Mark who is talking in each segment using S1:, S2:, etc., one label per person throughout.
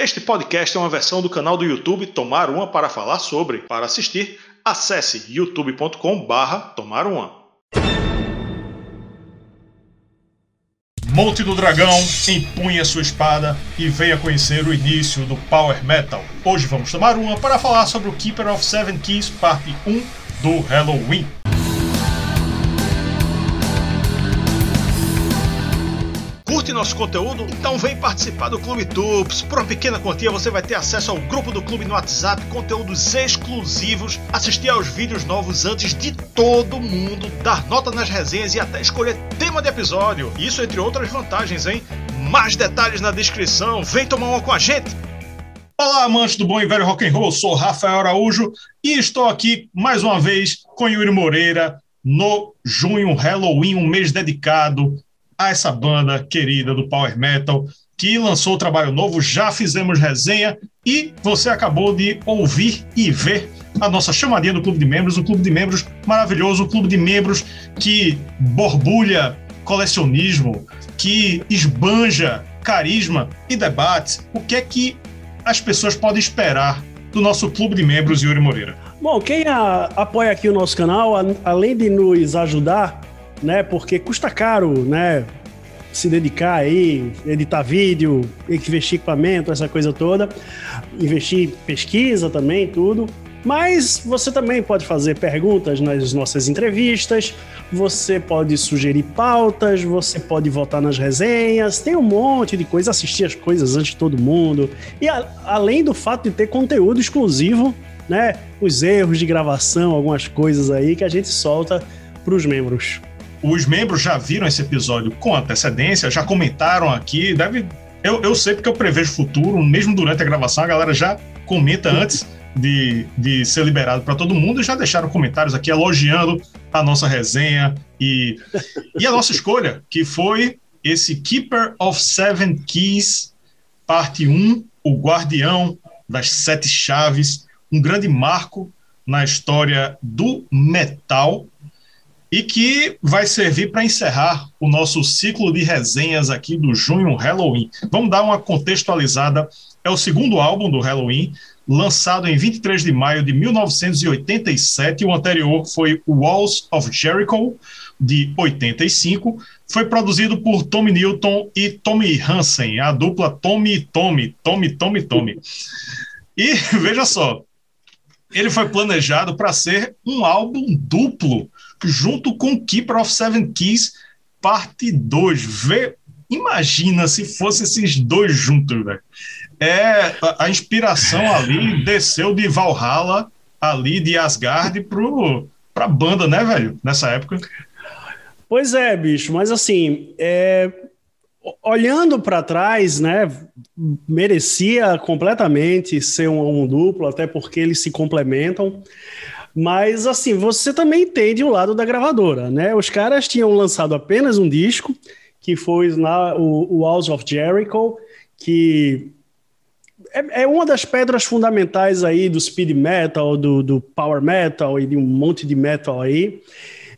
S1: Este podcast é uma versão do canal do YouTube Tomar Uma para falar sobre. Para assistir, acesse youtube.com/barra Tomar Uma. Monte do Dragão, empunha sua espada e venha conhecer o início do Power Metal. Hoje vamos tomar uma para falar sobre o Keeper of Seven Keys, parte 1 do Halloween. Curte nosso conteúdo? Então vem participar do Clube Tups. Por uma pequena quantia você vai ter acesso ao grupo do clube no WhatsApp, conteúdos exclusivos, assistir aos vídeos novos antes de todo mundo, dar nota nas resenhas e até escolher tema de episódio. Isso entre outras vantagens, hein? Mais detalhes na descrição. Vem tomar uma com a gente. Olá, amantes do bom e velho rock and roll. Sou Rafael Araújo e estou aqui mais uma vez com Yuri Moreira no junho Halloween, um mês dedicado a essa banda querida do Power Metal que lançou o trabalho novo, já fizemos resenha e você acabou de ouvir e ver a nossa chamadinha do Clube de Membros, um clube de membros maravilhoso, um clube de membros que borbulha colecionismo, que esbanja carisma e debates. O que é que as pessoas podem esperar do nosso clube de membros, Yuri Moreira?
S2: Bom, quem a, apoia aqui o nosso canal, a, além de nos ajudar, né? Porque custa caro, né? Se dedicar aí, editar vídeo, investir equipamento, essa coisa toda, investir pesquisa também, tudo. Mas você também pode fazer perguntas nas nossas entrevistas, você pode sugerir pautas, você pode votar nas resenhas, tem um monte de coisa, assistir as coisas antes de todo mundo. E a, além do fato de ter conteúdo exclusivo, né? Os erros de gravação, algumas coisas aí que a gente solta para os membros.
S1: Os membros já viram esse episódio com antecedência, já comentaram aqui, deve. Eu, eu sei porque eu prevejo futuro, mesmo durante a gravação, a galera já comenta antes de, de ser liberado para todo mundo e já deixaram comentários aqui elogiando a nossa resenha e, e a nossa escolha, que foi esse Keeper of Seven Keys, parte 1, o Guardião das Sete Chaves, um grande marco na história do metal e que vai servir para encerrar o nosso ciclo de resenhas aqui do junho Halloween. Vamos dar uma contextualizada. É o segundo álbum do Halloween, lançado em 23 de maio de 1987. O anterior foi Walls of Jericho, de 85. Foi produzido por Tommy Newton e Tommy Hansen, a dupla Tommy e Tommy, Tommy, Tommy, Tommy. E veja só, ele foi planejado para ser um álbum duplo junto com Keeper of Seven Keys, parte 2. Vê, imagina se fosse esses dois juntos, velho. É, a, a, inspiração ali desceu de Valhalla, ali de Asgard, pro, pra banda, né, velho? Nessa época.
S2: Pois é, bicho, mas assim, é, olhando para trás, né, merecia completamente ser um, um, duplo, até porque eles se complementam. Mas assim, você também entende o lado da gravadora, né? Os caras tinham lançado apenas um disco, que foi na, o, o Walls of Jericho, que é, é, uma das pedras fundamentais aí do speed metal, do, do power metal e de um monte de metal aí.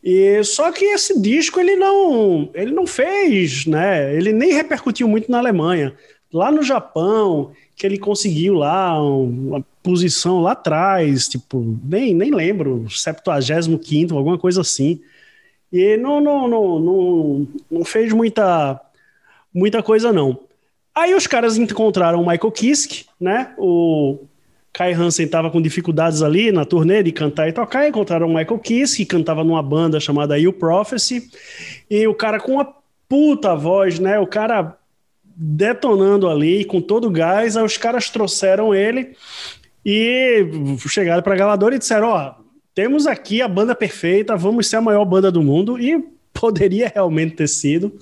S2: E só que esse disco ele não, ele não fez, né? Ele nem repercutiu muito na Alemanha. Lá no Japão, que ele conseguiu lá uma posição lá atrás, tipo, nem, nem lembro, 75 alguma coisa assim. E não, não, não, não, não fez muita, muita coisa, não. Aí os caras encontraram o Michael Kiske, né? O Kai Hansen estava com dificuldades ali na turnê de cantar e tocar, encontraram o Michael Kiske, que cantava numa banda chamada You Prophecy, e o cara com uma puta voz, né? O cara detonando ali com todo o gás, aí os caras trouxeram ele e chegaram para a gravadora e disseram: Ó, temos aqui a banda perfeita, vamos ser a maior banda do mundo, e poderia realmente ter sido.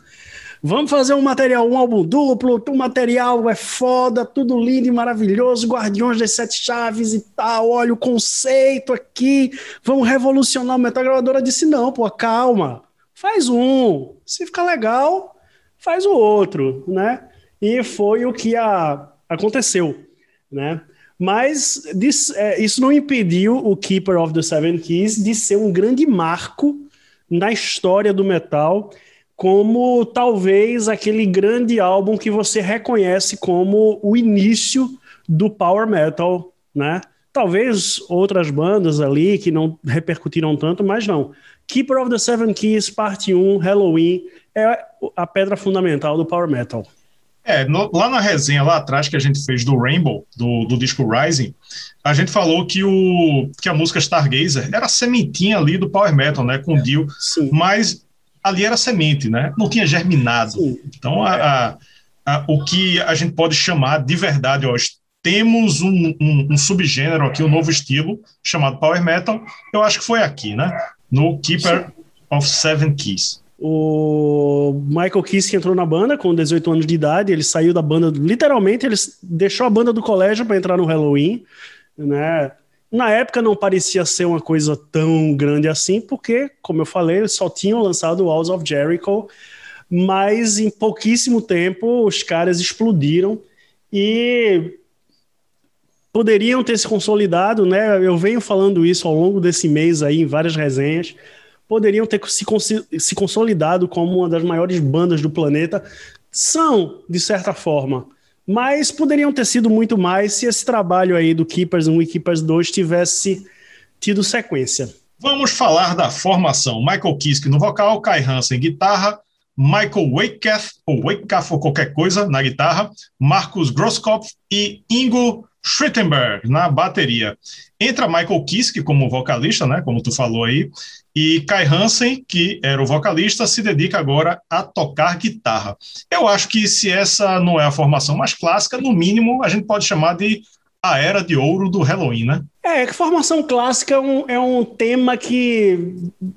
S2: Vamos fazer um material, um álbum duplo, o material é foda, tudo lindo e maravilhoso, Guardiões das Sete Chaves e tal, olha o conceito aqui, vamos revolucionar o metal. A gravadora disse: não, pô, calma, faz um, se ficar legal, faz o outro, né? E foi o que a, aconteceu, né? Mas this, é, isso não impediu o Keeper of the Seven Keys de ser um grande marco na história do metal, como talvez aquele grande álbum que você reconhece como o início do power metal, né? Talvez outras bandas ali que não repercutiram tanto, mas não. Keeper of the Seven Keys, parte 1, Halloween, é a pedra fundamental do power metal.
S1: É, no, lá na resenha lá atrás que a gente fez do Rainbow, do, do disco Rising, a gente falou que, o, que a música Stargazer era a sementinha ali do power metal, né, com o Dio, mas ali era semente, né, não tinha germinado. Sim. Então, a, a, a, o que a gente pode chamar de verdade, ó, temos um, um, um, subgênero aqui, um novo estilo, chamado Power Metal, eu acho que foi aqui, né? No Keeper Sim. of Seven Keys.
S2: O Michael Kiske entrou na banda com 18 anos de idade, ele saiu da banda, literalmente, ele deixou a banda do colégio para entrar no Halloween, né? Na época não parecia ser uma coisa tão grande assim, porque, como eu falei, só tinham lançado Walls of Jericho, mas em pouquíssimo tempo os caras explodiram e poderiam ter se consolidado, né? Eu venho falando isso ao longo desse mês aí em várias resenhas poderiam ter se, se consolidado como uma das maiores bandas do planeta. São, de certa forma, mas poderiam ter sido muito mais se esse trabalho aí do Keepers 1 e Keepers 2 tivesse tido sequência.
S1: Vamos falar da formação. Michael Kiske no vocal, Kai Hansen guitarra, Michael Wakecath, ou Wakecath ou qualquer coisa, na guitarra, Marcus Grosskopf e Ingo Schrittenberg na bateria. Entra Michael Kiske como vocalista, né, como tu falou aí, e Kai Hansen, que era o vocalista, se dedica agora a tocar guitarra. Eu acho que se essa não é a formação mais clássica, no mínimo a gente pode chamar de a era de ouro do Halloween, né?
S2: É, que formação clássica é um, é um tema que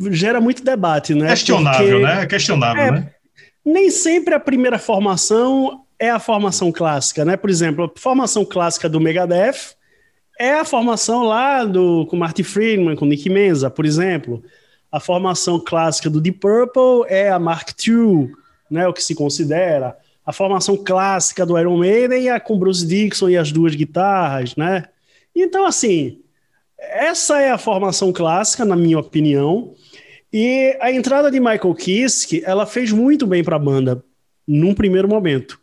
S2: gera muito debate, né?
S1: Questionável, Porque, né? É questionável, é, né?
S2: Nem sempre a primeira formação é a formação clássica, né? Por exemplo, a formação clássica do Megadeth é a formação lá do com Marty Friedman, com Nick Menza, por exemplo. A formação clássica do Deep Purple é a Mark II, né, o que se considera. A formação clássica do Iron Maiden é com Bruce Dixon e as duas guitarras, né? Então, assim, essa é a formação clássica, na minha opinião. E a entrada de Michael Kiske, ela fez muito bem para a banda, num primeiro momento,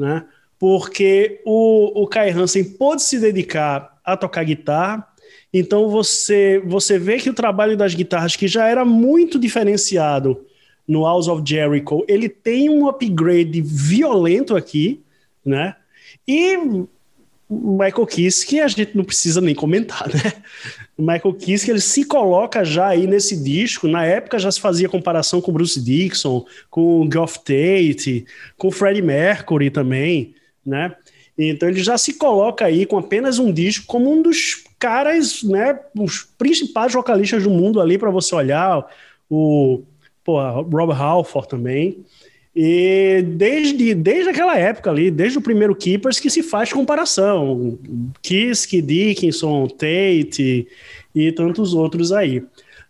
S2: né? Porque o, o Kai Hansen pôde se dedicar a tocar guitarra, então você, você vê que o trabalho das guitarras, que já era muito diferenciado no House of Jericho, ele tem um upgrade violento aqui, né? E Michael Kiss, que a gente não precisa nem comentar, né? Michael Kiss, que ele se coloca já aí nesse disco. Na época já se fazia comparação com Bruce Dixon, com Geoff Tate, com Freddie Mercury também, né? Então ele já se coloca aí com apenas um disco como um dos caras, né, os principais vocalistas do mundo ali para você olhar, o Rob Halford também. E desde, desde aquela época ali, desde o primeiro Keepers, que se faz comparação. Kiske, Dickinson, Tate e tantos outros aí.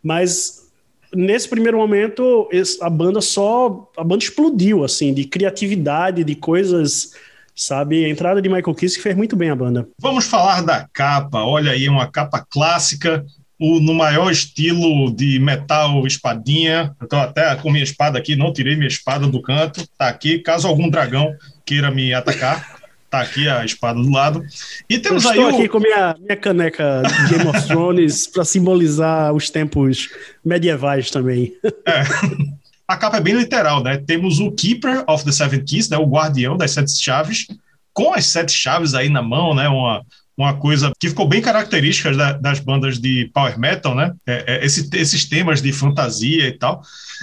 S2: Mas nesse primeiro momento, a banda só. A banda explodiu, assim, de criatividade, de coisas sabe? A entrada de Michael Kiske fez muito bem a banda.
S1: Vamos falar da capa. Olha aí, uma capa clássica, o, no maior estilo de metal espadinha. Eu tô até com minha espada aqui, não tirei minha espada do canto. Tá aqui, caso algum dragão queira me atacar. Tá aqui a espada do lado. E temos
S2: Eu
S1: estou
S2: aí. Estou aqui com minha, minha caneca de Game of Thrones para simbolizar os tempos medievais também.
S1: É a capa é bem literal, né? Temos o Keeper of the Seven Keys, né? O guardião das sete chaves, com as sete chaves aí na mão, né? Uma, uma coisa que ficou bem característica da, das bandas de power metal, né? É, é, esse, esses temas de fantasia e tal.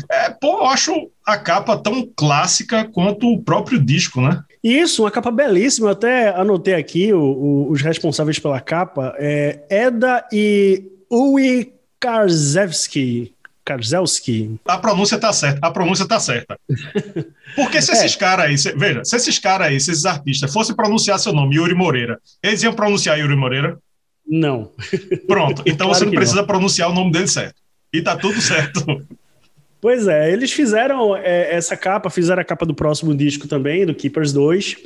S1: É, pô, eu acho a capa tão clássica quanto o próprio disco, né?
S2: Isso, uma capa belíssima. Eu até anotei aqui o, o, os responsáveis pela capa. É Eda e Uwe Karzewski. Karzelski.
S1: A pronúncia tá certa, a pronúncia tá certa. Porque se esses é. caras aí, se, veja, se esses caras aí, se esses artistas fossem pronunciar seu nome, Yuri Moreira, eles iam pronunciar Yuri Moreira?
S2: Não.
S1: Pronto, então claro você não precisa não. pronunciar o nome dele certo. E tá tudo certo.
S2: Pois é, eles fizeram é, essa capa, fizeram a capa do próximo disco também, do Keepers 2,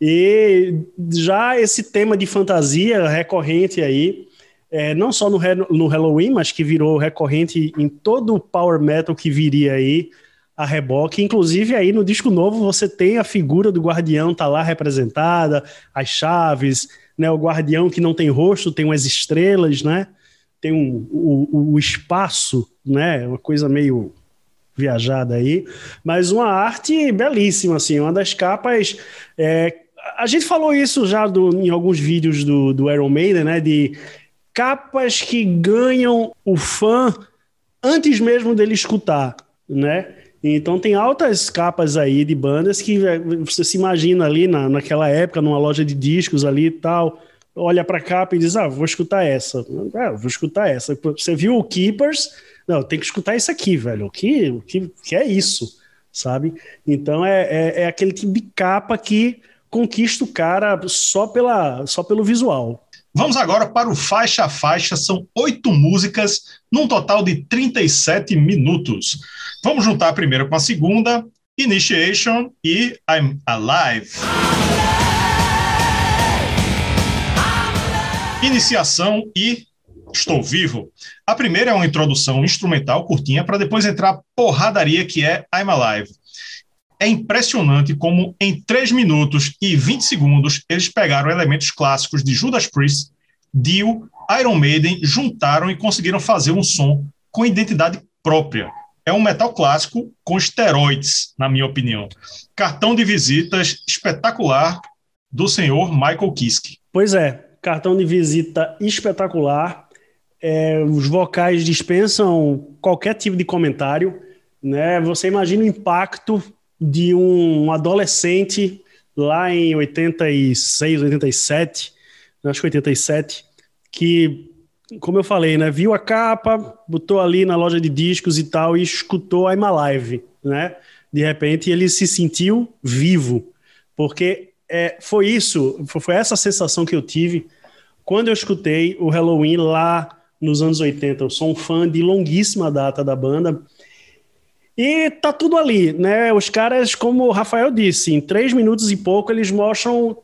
S2: e já esse tema de fantasia recorrente aí, é, não só no, no Halloween, mas que virou recorrente em todo o power metal que viria aí a reboque. Inclusive, aí no disco novo você tem a figura do guardião, tá lá representada, as chaves, né? O guardião que não tem rosto, tem umas estrelas, né? Tem um, o, o espaço, né? Uma coisa meio viajada aí, mas uma arte belíssima, assim, uma das capas. É, a gente falou isso já do, em alguns vídeos do, do Iron Maiden, né? De capas que ganham o fã antes mesmo dele escutar, né? Então tem altas capas aí de bandas que é, você se imagina ali na, naquela época, numa loja de discos ali e tal, olha para a capa e diz, ah, vou escutar essa. Ah, vou escutar essa. Você viu o Keepers, não, tem que escutar isso aqui, velho. O que, o que, que é isso, sabe? Então é, é, é, aquele tipo de capa que conquista o cara só, pela, só pelo visual.
S1: Vamos agora para o faixa a faixa. São oito músicas, num total de 37 minutos. Vamos juntar a primeira com a segunda. Initiation e I'm Alive. Iniciação e Estou Vivo. A primeira é uma introdução instrumental curtinha para depois entrar a porradaria que é I'm Alive. É impressionante como em 3 minutos e 20 segundos eles pegaram elementos clássicos de Judas Priest, Dio, Iron Maiden, juntaram e conseguiram fazer um som com identidade própria. É um metal clássico com esteroides, na minha opinião. Cartão de visitas espetacular do senhor Michael Kiske.
S2: Pois é, cartão de visita espetacular é, os vocais dispensam qualquer tipo de comentário. Né? Você imagina o impacto de um adolescente lá em 86, 87, acho que 87, que, como eu falei, né, viu a capa, botou ali na loja de discos e tal e escutou I'm Alive, né? De repente ele se sentiu vivo, porque é, foi isso, foi essa sensação que eu tive quando eu escutei o Halloween lá nos anos 80. Eu sou um fã de longuíssima data da banda. E tá tudo ali, né? Os caras, como o Rafael disse, em três minutos e pouco eles mostram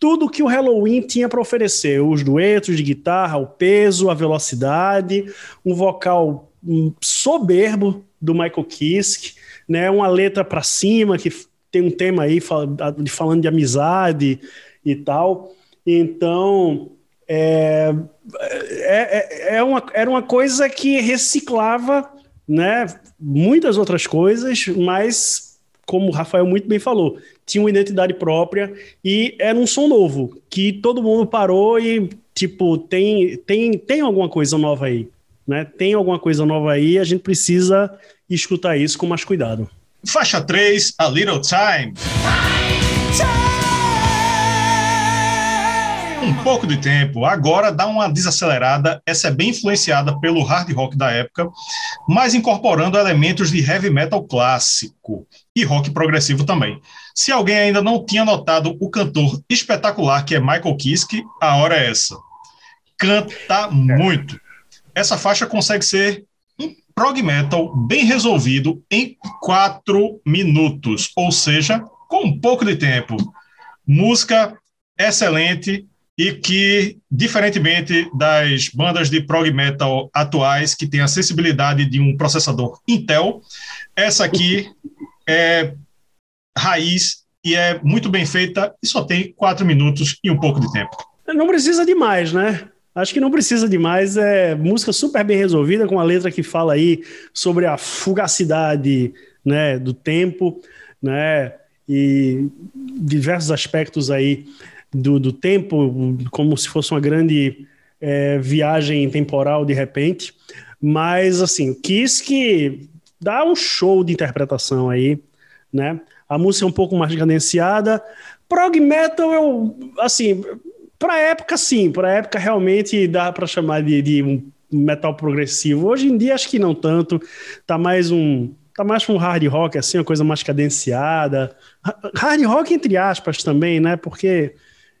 S2: tudo que o Halloween tinha para oferecer: os duetos de guitarra, o peso, a velocidade, um vocal soberbo do Michael Kiske, né? Uma letra para cima que tem um tema aí falando de amizade e tal. Então, é, é, é, é uma, era uma coisa que reciclava né, muitas outras coisas, mas, como o Rafael muito bem falou, tinha uma identidade própria e era um som novo, que todo mundo parou e, tipo, tem, tem, tem alguma coisa nova aí. Né? Tem alguma coisa nova aí, a gente precisa escutar isso com mais cuidado.
S1: Faixa 3, A Little Time. Pouco de tempo. Agora dá uma desacelerada. Essa é bem influenciada pelo hard rock da época, mas incorporando elementos de heavy metal clássico e rock progressivo também. Se alguém ainda não tinha notado o cantor espetacular que é Michael Kiske, a hora é essa. Canta muito. Essa faixa consegue ser um prog metal bem resolvido em quatro minutos, ou seja, com um pouco de tempo. Música excelente, e que, diferentemente das bandas de prog metal atuais, que têm a sensibilidade de um processador Intel, essa aqui é raiz e é muito bem feita e só tem quatro minutos e um pouco de tempo.
S2: Não precisa de mais, né? Acho que não precisa de mais. É música super bem resolvida, com a letra que fala aí sobre a fugacidade né, do tempo, né? E diversos aspectos aí do, do tempo, como se fosse uma grande é, viagem temporal de repente. Mas, assim, quis que dá um show de interpretação aí, né? A música é um pouco mais cadenciada. Prog metal, eu, assim, para época, sim, para época realmente dá para chamar de, de um metal progressivo. Hoje em dia, acho que não tanto. Tá mais um tá mais um hard rock, assim, uma coisa mais cadenciada. Hard rock, entre aspas, também, né? Porque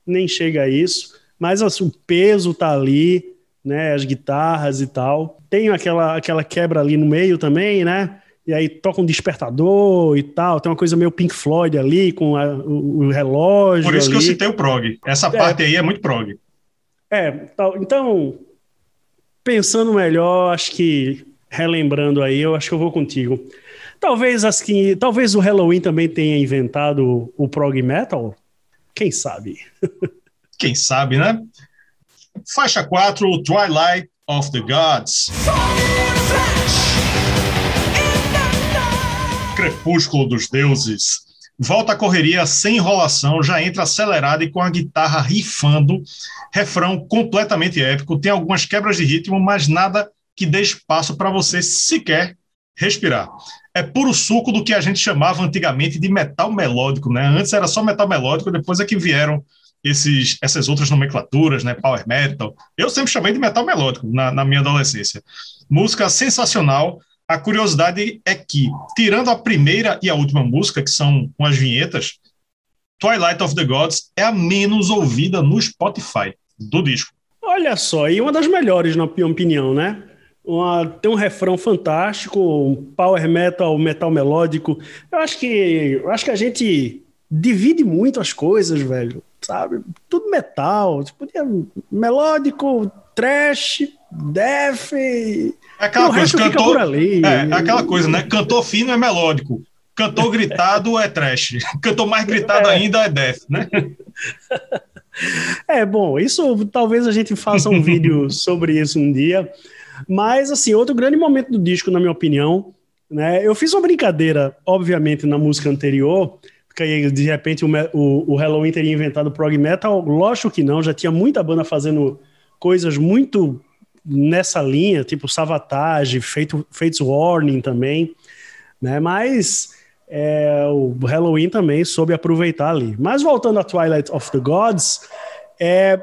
S2: nem chega a isso, mas assim, o peso tá ali, né? As guitarras e tal. Tem aquela, aquela quebra ali no meio também, né? E aí toca um despertador e tal. Tem uma coisa meio Pink Floyd ali, com a, o, o, relógio.
S1: Por isso
S2: ali.
S1: que eu citei o prog. Essa é, parte aí é muito prog.
S2: É, tal. Então, pensando melhor, acho que relembrando aí, eu acho que eu vou contigo. Talvez assim, talvez o Halloween também tenha inventado o prog metal. Quem sabe?
S1: Quem sabe, né? Faixa 4, Twilight of the Gods. Crepúsculo dos Deuses. Volta a correria sem enrolação, já entra acelerada e com a guitarra rifando, refrão completamente épico, tem algumas quebras de ritmo, mas nada que dê espaço para você sequer respirar. É puro suco do que a gente chamava antigamente de metal melódico, né? Antes era só metal melódico, depois é que vieram esses, essas outras nomenclaturas, né? Power metal. Eu sempre chamei de metal melódico na, na minha adolescência. Música sensacional, a curiosidade é que, tirando a primeira e a última música, que são umas vinhetas, Twilight of the Gods é a menos ouvida no Spotify do disco.
S2: Olha só, e uma das melhores, na minha opinião, né? Uma, tem um refrão fantástico, um power metal, metal melódico. Eu acho que, eu acho que a gente divide muito as coisas, velho. Sabe? Tudo metal. Podia melódico, trash, death.
S1: É aquela coisa, cantor, é, é, aquela coisa, né? Cantor fino é melódico. Cantor gritado é trash. Cantor mais gritado é. ainda é death, né?
S2: É, bom, isso talvez a gente faça um vídeo sobre isso um dia. Mas, assim, outro grande momento do disco, na minha opinião, né? Eu fiz uma brincadeira, obviamente, na música anterior, porque aí, de repente o, o, o Halloween teria inventado prog metal. Lógico que não, já tinha muita banda fazendo coisas muito nessa linha, tipo Savatage, Fates Warning também, né? Mas é, o Halloween também soube aproveitar ali. Mas voltando a Twilight of the Gods, é,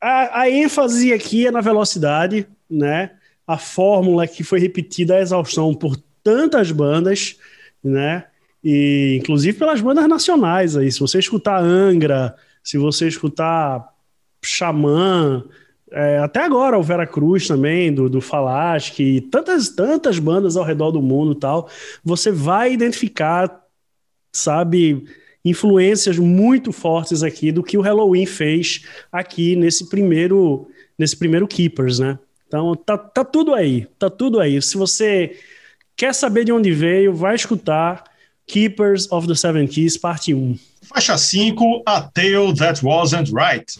S2: a, a ênfase aqui é na velocidade, né? A fórmula que foi repetida à exaustão por tantas bandas, né? E inclusive pelas bandas nacionais aí. Se você escutar Angra, se você escutar Xamã, é, até agora o Vera Cruz também, do, do Falasque, tantas, tantas bandas ao redor do mundo tal, você vai identificar, sabe, influências muito fortes aqui do que o Halloween fez aqui nesse primeiro, nesse primeiro Keepers, né? Então tá, tá tudo aí, tá tudo aí. Se você quer saber de onde veio, vai escutar Keepers of the Seven Keys, parte 1.
S1: Faixa 5, A Tale That Wasn't Right.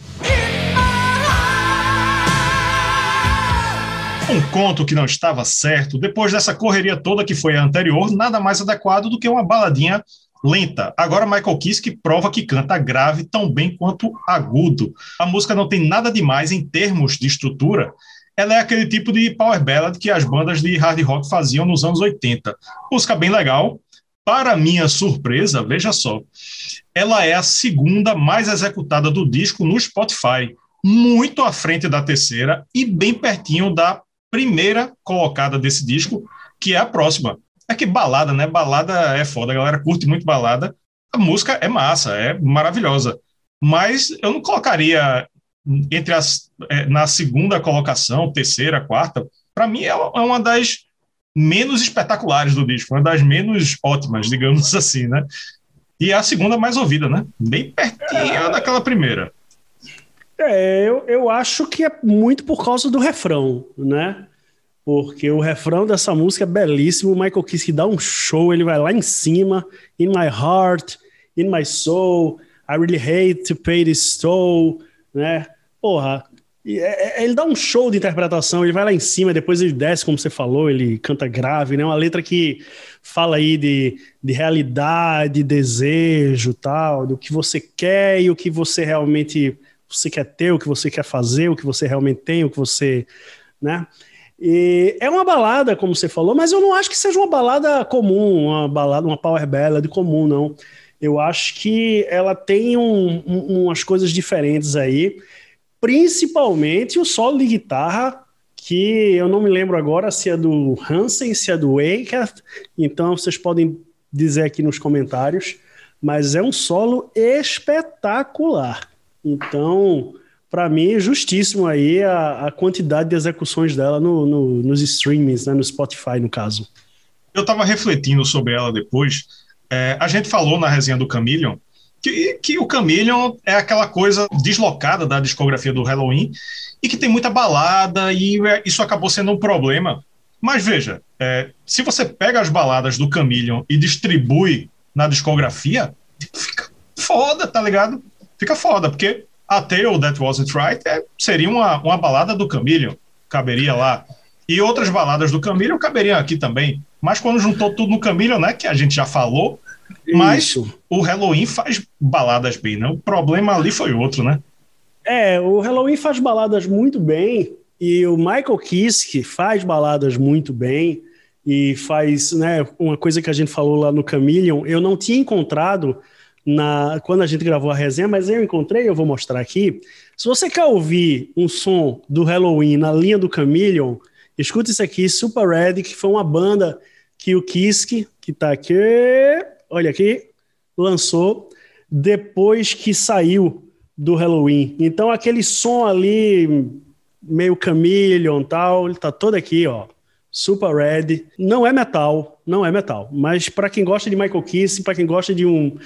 S1: Um conto que não estava certo, depois dessa correria toda que foi a anterior, nada mais adequado do que uma baladinha lenta. Agora Michael Kiske prova que canta grave tão bem quanto agudo. A música não tem nada demais em termos de estrutura. Ela é aquele tipo de power ballad que as bandas de hard rock faziam nos anos 80. Música bem legal. Para minha surpresa, veja só, ela é a segunda mais executada do disco no Spotify, muito à frente da terceira e bem pertinho da primeira colocada desse disco, que é a próxima. É que balada, né? Balada é foda, a galera curte muito balada. A música é massa, é maravilhosa. Mas eu não colocaria entre as é, na segunda colocação, terceira, quarta. Para mim é, é uma das menos espetaculares do disco, uma das menos ótimas, digamos assim, né? E é a segunda mais ouvida, né? Bem pertinho daquela primeira.
S2: É, eu, eu acho que é muito por causa do refrão, né? Porque o refrão dessa música é belíssimo. O Michael Kiske dá um show, ele vai lá em cima. In my heart, in my soul, I really hate to pay this toll, né? Porra, é, é, ele dá um show de interpretação, ele vai lá em cima, depois ele desce, como você falou, ele canta grave, né? Uma letra que fala aí de, de realidade, desejo, tal, do que você quer e o que você realmente você quer ter, o que você quer fazer, o que você realmente tem, o que você, né? E é uma balada, como você falou, mas eu não acho que seja uma balada comum, uma balada, uma power ballad comum, não. Eu acho que ela tem um, um, umas coisas diferentes aí, principalmente o solo de guitarra, que eu não me lembro agora se é do Hansen, se é do Wakert, então vocês podem dizer aqui nos comentários, mas é um solo espetacular. Então, para mim, é justíssimo aí a, a, quantidade de execuções dela no, no, nos streamings, né, no Spotify, no caso.
S1: Eu estava refletindo sobre ela depois. É, a gente falou na resenha do Chameleon que, que o Chameleon é aquela coisa deslocada da discografia do Halloween e que tem muita balada e é, isso acabou sendo um problema Mas veja, é, se você pega as baladas do Chameleon e distribui na discografia, fica foda, tá ligado? Fica foda, porque a Tale That Wasn't Right é, seria uma, uma balada do Chameleon, caberia lá. E outras baladas do Chameleon caberiam aqui também. Mas quando juntou tudo no Chameleon, né, que a gente já falou, mas Isso. o Halloween faz baladas bem, né? O problema ali foi outro, né?
S2: É, o Halloween faz baladas muito bem e o Michael Kiske faz baladas muito bem e faz, né, uma coisa que a gente falou lá no Chameleon, eu não tinha encontrado na quando a gente gravou a resenha, mas eu encontrei, eu vou mostrar aqui. Se você quer ouvir um som do Halloween na linha do Chameleon, escuta isso aqui, Super Red, que foi uma banda que o Kiske, que tá aqui, olha aqui, lançou depois que saiu do Halloween. Então aquele som ali meio Chameleon tal, ele tá todo aqui, ó. Super Red. Não é metal, não é metal, mas para quem gosta de Michael Kiss, para quem gosta de um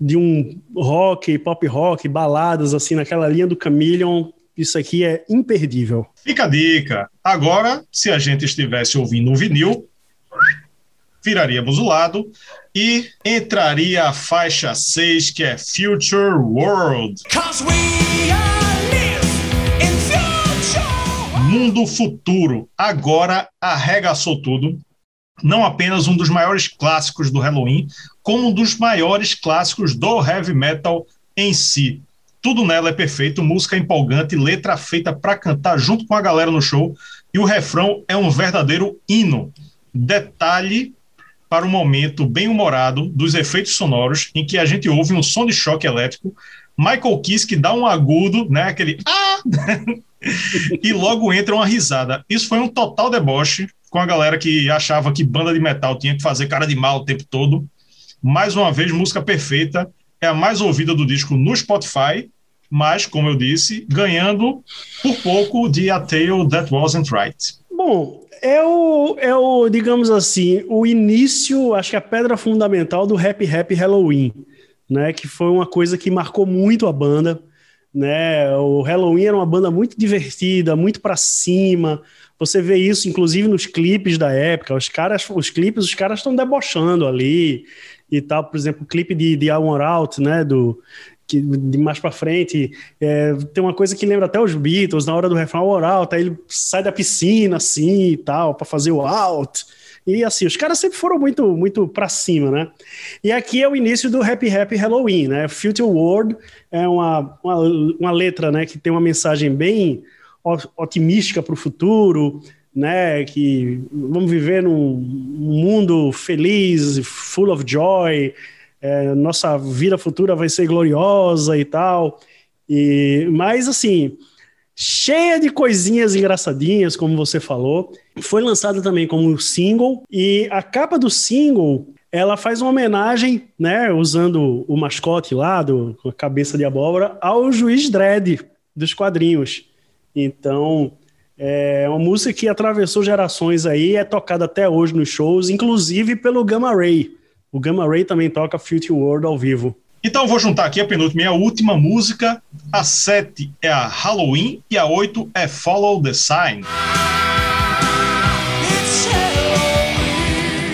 S2: de um rock, pop rock, baladas assim naquela linha do Chameleon, isso aqui é imperdível.
S1: Fica a dica. Agora, se a gente estivesse ouvindo um vinil, viraríamos o lado e entraria a faixa 6, que é Future World. Mundo Futuro agora arregaçou tudo. Não apenas um dos maiores clássicos do Halloween, como um dos maiores clássicos do heavy metal em si. Tudo nela é perfeito, música empolgante, letra feita para cantar junto com a galera no show, e o refrão é um verdadeiro hino. Detalhe para o momento bem humorado dos efeitos sonoros, em que a gente ouve um som de choque elétrico, Michael Kiss que dá um agudo, né, aquele ah! e logo entra uma risada. Isso foi um total deboche com a galera que achava que banda de metal tinha que fazer cara de mal o tempo todo. Mais uma vez, música perfeita, é a mais ouvida do disco no Spotify, mas, como eu disse, ganhando por pouco de A Tale That Wasn't Right.
S2: Bom, é o, é o, digamos assim, o início, acho que a pedra fundamental do Happy Happy Halloween, né? Que foi uma coisa que marcou muito a banda, né? O Halloween era uma banda muito divertida, muito para cima. Você vê isso, inclusive, nos clipes da época. Os caras, os clipes, os caras estão debochando ali e tal. Por exemplo, o clipe de, de Want Out, né? Do, que de mais para frente é, tem uma coisa que lembra até os Beatles na hora do refrão oral, tá ele sai da piscina assim e tal para fazer o out e assim os caras sempre foram muito muito para cima, né? E aqui é o início do Happy Happy Halloween, né? Future World é uma, uma, uma letra, né, que tem uma mensagem bem otimística para o futuro, né? Que vamos viver num mundo feliz, full of joy é, nossa vida futura vai ser gloriosa e tal. E, mas assim, cheia de coisinhas engraçadinhas, como você falou. Foi lançada também como single e a capa do single ela faz uma homenagem, né, usando o mascote lá do com a cabeça de abóbora ao Juiz Dredd dos quadrinhos. Então, é uma música que atravessou gerações aí, é tocada até hoje nos shows, inclusive pelo Gamma Ray. O Gamma Ray também toca Future World ao vivo.
S1: Então vou juntar aqui a penúltima e a última música. A 7 é a Halloween e a 8 é Follow the Sign.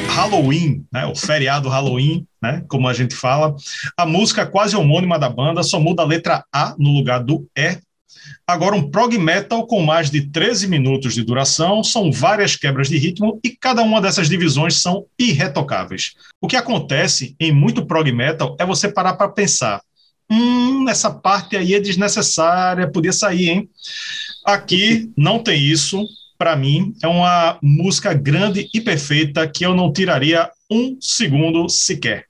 S1: Halloween, né, o feriado Halloween, né, como a gente fala. A música quase homônima da banda, só muda a letra A no lugar do E Agora, um prog metal com mais de 13 minutos de duração, são várias quebras de ritmo e cada uma dessas divisões são irretocáveis. O que acontece em muito prog metal é você parar para pensar: hum, essa parte aí é desnecessária, podia sair, hein? Aqui não tem isso. Para mim, é uma música grande e perfeita que eu não tiraria um segundo sequer.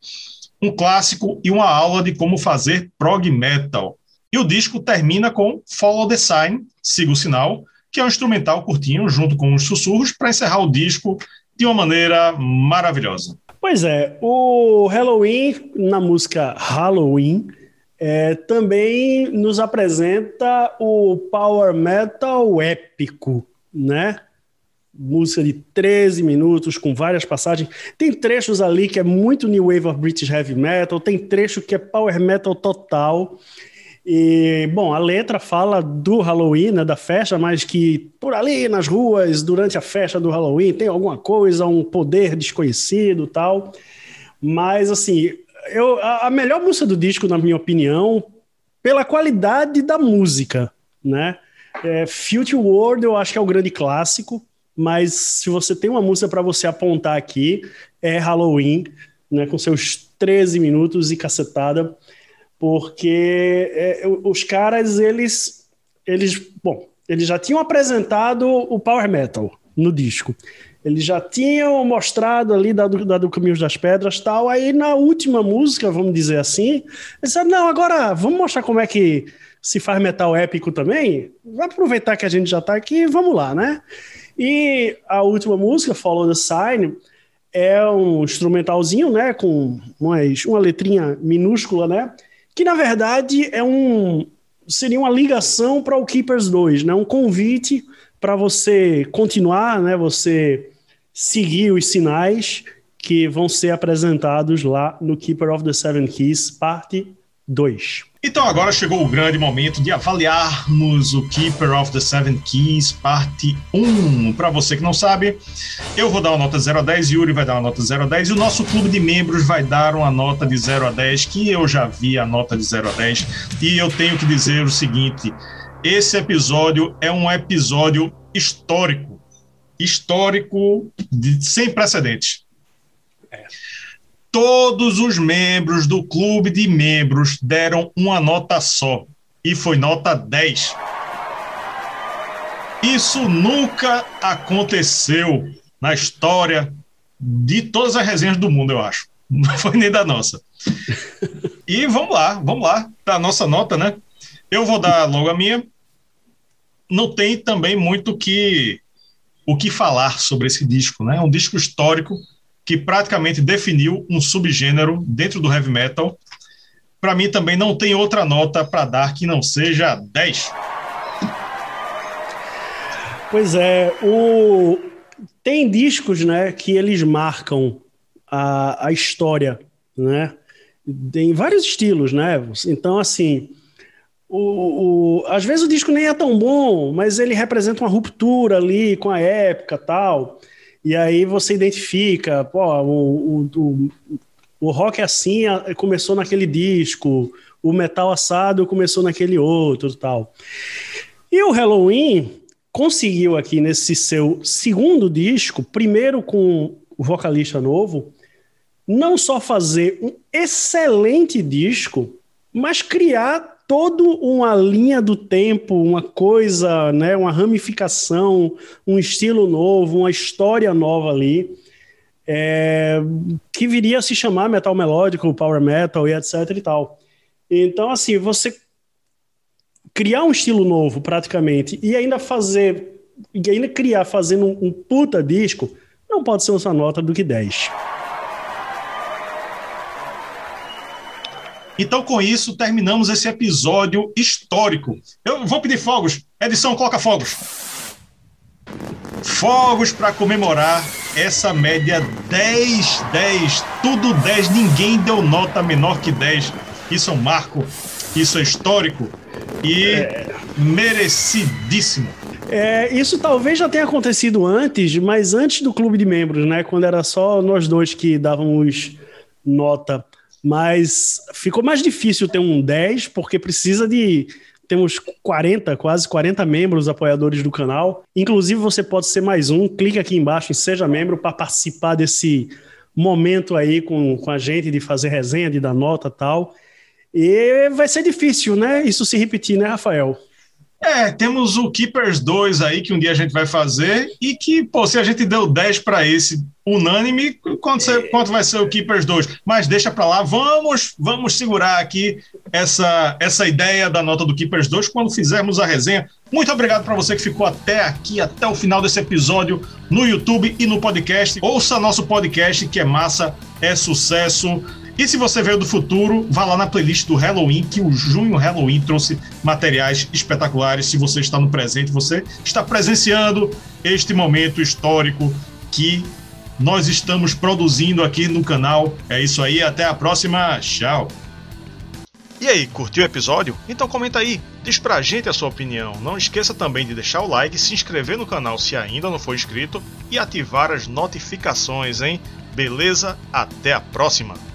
S1: Um clássico e uma aula de como fazer prog metal. E o disco termina com Follow the Sign, Siga o Sinal, que é um instrumental curtinho, junto com os sussurros, para encerrar o disco de uma maneira maravilhosa.
S2: Pois é, o Halloween, na música Halloween, é, também nos apresenta o power metal épico, né? Música de 13 minutos, com várias passagens. Tem trechos ali que é muito New Wave of British Heavy Metal, tem trecho que é power metal total. E, bom, a letra fala do Halloween, né, da festa, mas que por ali nas ruas, durante a festa do Halloween, tem alguma coisa, um poder desconhecido tal. Mas, assim, eu, a, a melhor música do disco, na minha opinião, pela qualidade da música, né? É, Future World eu acho que é o grande clássico, mas se você tem uma música para você apontar aqui, é Halloween, né, com seus 13 minutos e cacetada, porque é, os caras, eles, eles, bom, eles já tinham apresentado o Power Metal no disco. Eles já tinham mostrado ali da, da do Caminhos das Pedras tal. Aí na última música, vamos dizer assim, eles disseram, não, agora vamos mostrar como é que se faz metal épico também. Aproveitar que a gente já está aqui vamos lá, né? E a última música, Follow the Sign, é um instrumentalzinho, né? Com umas, uma letrinha minúscula, né? Que na verdade é um. Seria uma ligação para o Keepers 2, né? Um convite para você continuar, né? Você seguir os sinais que vão ser apresentados lá no Keeper of the Seven Keys, parte 2.
S1: Então agora chegou o grande momento de avaliarmos o Keeper of the Seven Keys, parte 1. Para você que não sabe, eu vou dar uma nota 0 a 10, Yuri vai dar uma nota 0 a 10 e o nosso clube de membros vai dar uma nota de 0 a 10, que eu já vi a nota de 0 a 10. E eu tenho que dizer o seguinte: esse episódio é um episódio histórico histórico de, sem precedentes. É. Todos os membros do clube de membros deram uma nota só, e foi nota 10. Isso nunca aconteceu na história de todas as resenhas do mundo, eu acho. Não foi nem da nossa. E vamos lá, vamos lá, da nossa nota, né? Eu vou dar logo a minha. Não tem também muito que o que falar sobre esse disco, né? É um disco histórico que praticamente definiu um subgênero dentro do heavy metal. Para mim também não tem outra nota para dar que não seja 10.
S2: Pois é, o... tem discos, né, que eles marcam a, a história, né? Tem vários estilos, né? Então, assim, o, o, às vezes o disco nem é tão bom, mas ele representa uma ruptura ali com a época tal. E aí você identifica, pô, o, o, o rock é assim começou naquele disco, o metal assado começou naquele outro tal. E o Halloween conseguiu aqui nesse seu segundo disco, primeiro com o vocalista novo, não só fazer um excelente disco, mas criar toda uma linha do tempo, uma coisa, né, uma ramificação, um estilo novo, uma história nova ali, é, que viria a se chamar metal melódico, power metal e etc e tal. Então, assim, você criar um estilo novo, praticamente, e ainda fazer, e ainda criar fazendo um, um puta disco, não pode ser uma nota do que 10.
S1: Então, com isso, terminamos esse episódio histórico. Eu vou pedir fogos. Edição, coloca fogos. Fogos para comemorar essa média 10, 10, tudo 10, ninguém deu nota menor que 10. Isso é um marco, isso é histórico e é... merecidíssimo.
S2: É, isso talvez já tenha acontecido antes, mas antes do clube de membros, né? Quando era só nós dois que dávamos nota mas ficou mais difícil ter um 10, porque precisa de. Temos 40, quase 40 membros apoiadores do canal. Inclusive, você pode ser mais um. Clique aqui embaixo em Seja Membro para participar desse momento aí com, com a gente de fazer resenha, de dar nota tal. E vai ser difícil, né? Isso se repetir, né, Rafael?
S1: É, temos o Keepers 2 aí que um dia a gente vai fazer e que, pô, se a gente deu 10 para esse unânime, quanto, é. quanto vai ser o Keepers 2? Mas deixa para lá, vamos vamos segurar aqui essa, essa ideia da nota do Keepers 2 quando fizermos a resenha. Muito obrigado para você que ficou até aqui, até o final desse episódio no YouTube e no podcast. Ouça nosso podcast que é massa, é sucesso. E se você veio do futuro, vá lá na playlist do Halloween, que o Junho Halloween trouxe materiais espetaculares. Se você está no presente, você está presenciando este momento histórico que nós estamos produzindo aqui no canal. É isso aí, até a próxima. Tchau. E aí, curtiu o episódio? Então comenta aí, diz pra gente a sua opinião. Não esqueça também de deixar o like, se inscrever no canal se ainda não for inscrito e ativar as notificações, hein? Beleza? Até a próxima!